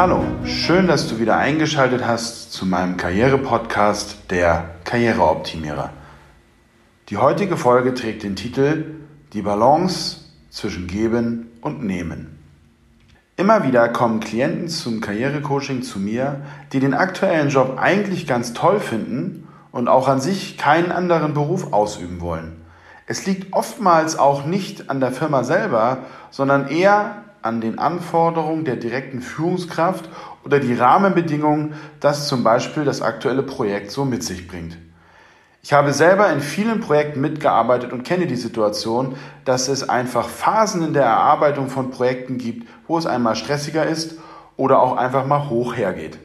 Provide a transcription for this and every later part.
Hallo, schön, dass du wieder eingeschaltet hast zu meinem Karriere-Podcast Der Karriereoptimierer. Die heutige Folge trägt den Titel Die Balance zwischen Geben und Nehmen. Immer wieder kommen Klienten zum Karrierecoaching zu mir, die den aktuellen Job eigentlich ganz toll finden und auch an sich keinen anderen Beruf ausüben wollen. Es liegt oftmals auch nicht an der Firma selber, sondern eher an den Anforderungen der direkten Führungskraft oder die Rahmenbedingungen, das zum Beispiel das aktuelle Projekt so mit sich bringt. Ich habe selber in vielen Projekten mitgearbeitet und kenne die Situation, dass es einfach Phasen in der Erarbeitung von Projekten gibt, wo es einmal stressiger ist oder auch einfach mal hoch hergeht.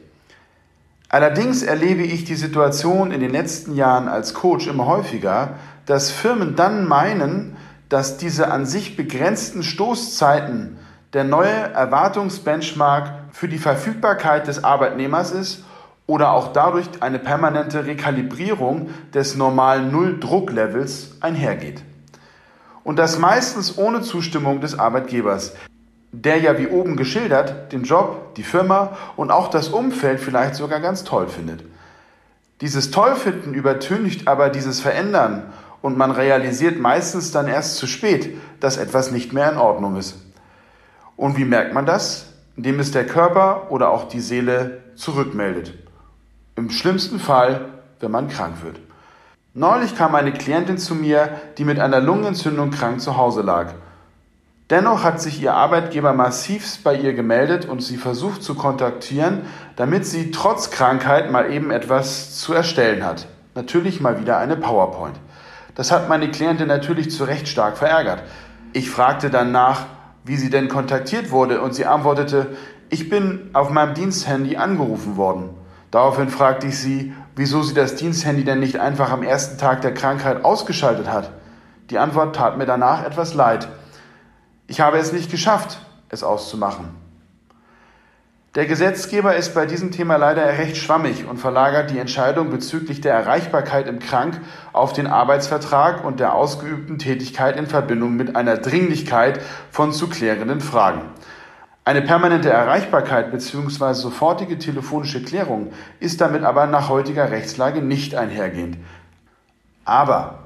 Allerdings erlebe ich die Situation in den letzten Jahren als Coach immer häufiger, dass Firmen dann meinen, dass diese an sich begrenzten Stoßzeiten der neue Erwartungsbenchmark für die Verfügbarkeit des Arbeitnehmers ist oder auch dadurch eine permanente Rekalibrierung des normalen Null-Druck-Levels einhergeht. Und das meistens ohne Zustimmung des Arbeitgebers, der ja wie oben geschildert den Job, die Firma und auch das Umfeld vielleicht sogar ganz toll findet. Dieses Tollfinden übertüncht aber dieses Verändern und man realisiert meistens dann erst zu spät, dass etwas nicht mehr in Ordnung ist. Und wie merkt man das? Indem es der Körper oder auch die Seele zurückmeldet. Im schlimmsten Fall, wenn man krank wird. Neulich kam eine Klientin zu mir, die mit einer Lungenentzündung krank zu Hause lag. Dennoch hat sich ihr Arbeitgeber massivst bei ihr gemeldet und sie versucht zu kontaktieren, damit sie trotz Krankheit mal eben etwas zu erstellen hat. Natürlich mal wieder eine PowerPoint. Das hat meine Klientin natürlich zu Recht stark verärgert. Ich fragte dann nach, wie sie denn kontaktiert wurde und sie antwortete, ich bin auf meinem Diensthandy angerufen worden. Daraufhin fragte ich sie, wieso sie das Diensthandy denn nicht einfach am ersten Tag der Krankheit ausgeschaltet hat. Die Antwort tat mir danach etwas leid. Ich habe es nicht geschafft, es auszumachen. Der Gesetzgeber ist bei diesem Thema leider recht schwammig und verlagert die Entscheidung bezüglich der Erreichbarkeit im Krank auf den Arbeitsvertrag und der ausgeübten Tätigkeit in Verbindung mit einer Dringlichkeit von zu klärenden Fragen. Eine permanente Erreichbarkeit bzw. sofortige telefonische Klärung ist damit aber nach heutiger Rechtslage nicht einhergehend. Aber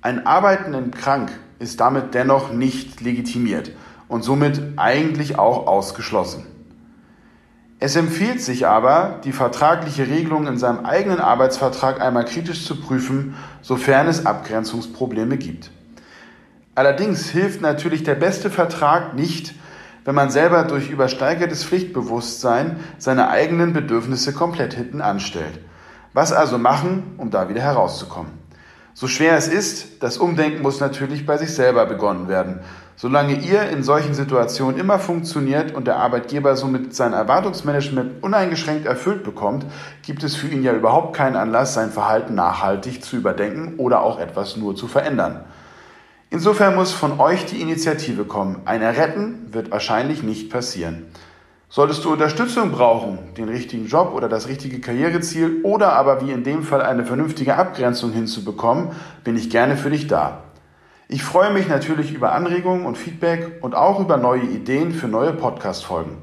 ein Arbeiten im Krank ist damit dennoch nicht legitimiert und somit eigentlich auch ausgeschlossen. Es empfiehlt sich aber, die vertragliche Regelung in seinem eigenen Arbeitsvertrag einmal kritisch zu prüfen, sofern es Abgrenzungsprobleme gibt. Allerdings hilft natürlich der beste Vertrag nicht, wenn man selber durch übersteigertes Pflichtbewusstsein seine eigenen Bedürfnisse komplett hinten anstellt. Was also machen, um da wieder herauszukommen? So schwer es ist, das Umdenken muss natürlich bei sich selber begonnen werden. Solange ihr in solchen Situationen immer funktioniert und der Arbeitgeber somit sein Erwartungsmanagement uneingeschränkt erfüllt bekommt, gibt es für ihn ja überhaupt keinen Anlass, sein Verhalten nachhaltig zu überdenken oder auch etwas nur zu verändern. Insofern muss von euch die Initiative kommen. Ein Erretten wird wahrscheinlich nicht passieren. Solltest du Unterstützung brauchen, den richtigen Job oder das richtige Karriereziel oder aber wie in dem Fall eine vernünftige Abgrenzung hinzubekommen, bin ich gerne für dich da. Ich freue mich natürlich über Anregungen und Feedback und auch über neue Ideen für neue Podcast-Folgen.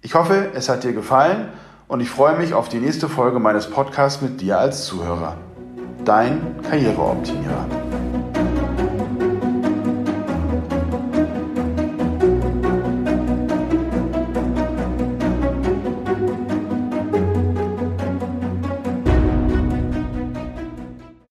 Ich hoffe, es hat dir gefallen und ich freue mich auf die nächste Folge meines Podcasts mit dir als Zuhörer. Dein Karriereoptimierer.